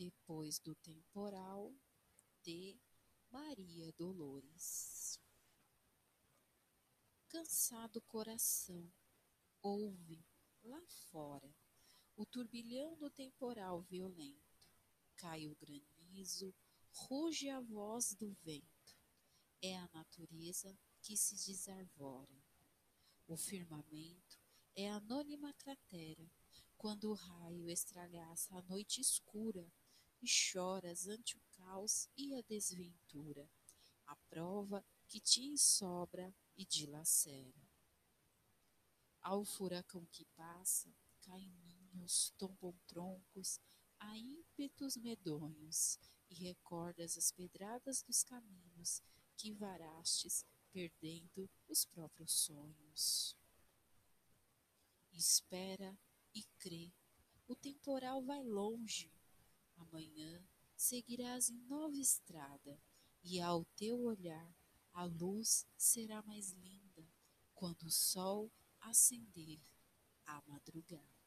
depois do temporal de Maria Dolores. Cansado coração, ouve lá fora o turbilhão do temporal violento. Cai o granizo, ruge a voz do vento. É a natureza que se desarvora. O firmamento é anônima cratera, quando o raio estragaça a noite escura e choras ante o caos e a desventura, a prova que te sobra e dilacera. Ao furacão que passa, caem ninhos, tombam troncos, a ímpetos medonhos, e recordas as pedradas dos caminhos que varastes, perdendo os próprios sonhos. Espera e crê, o temporal vai longe, amanhã seguirás em nova estrada, e ao teu olhar a luz será mais linda quando o sol acender a madrugada.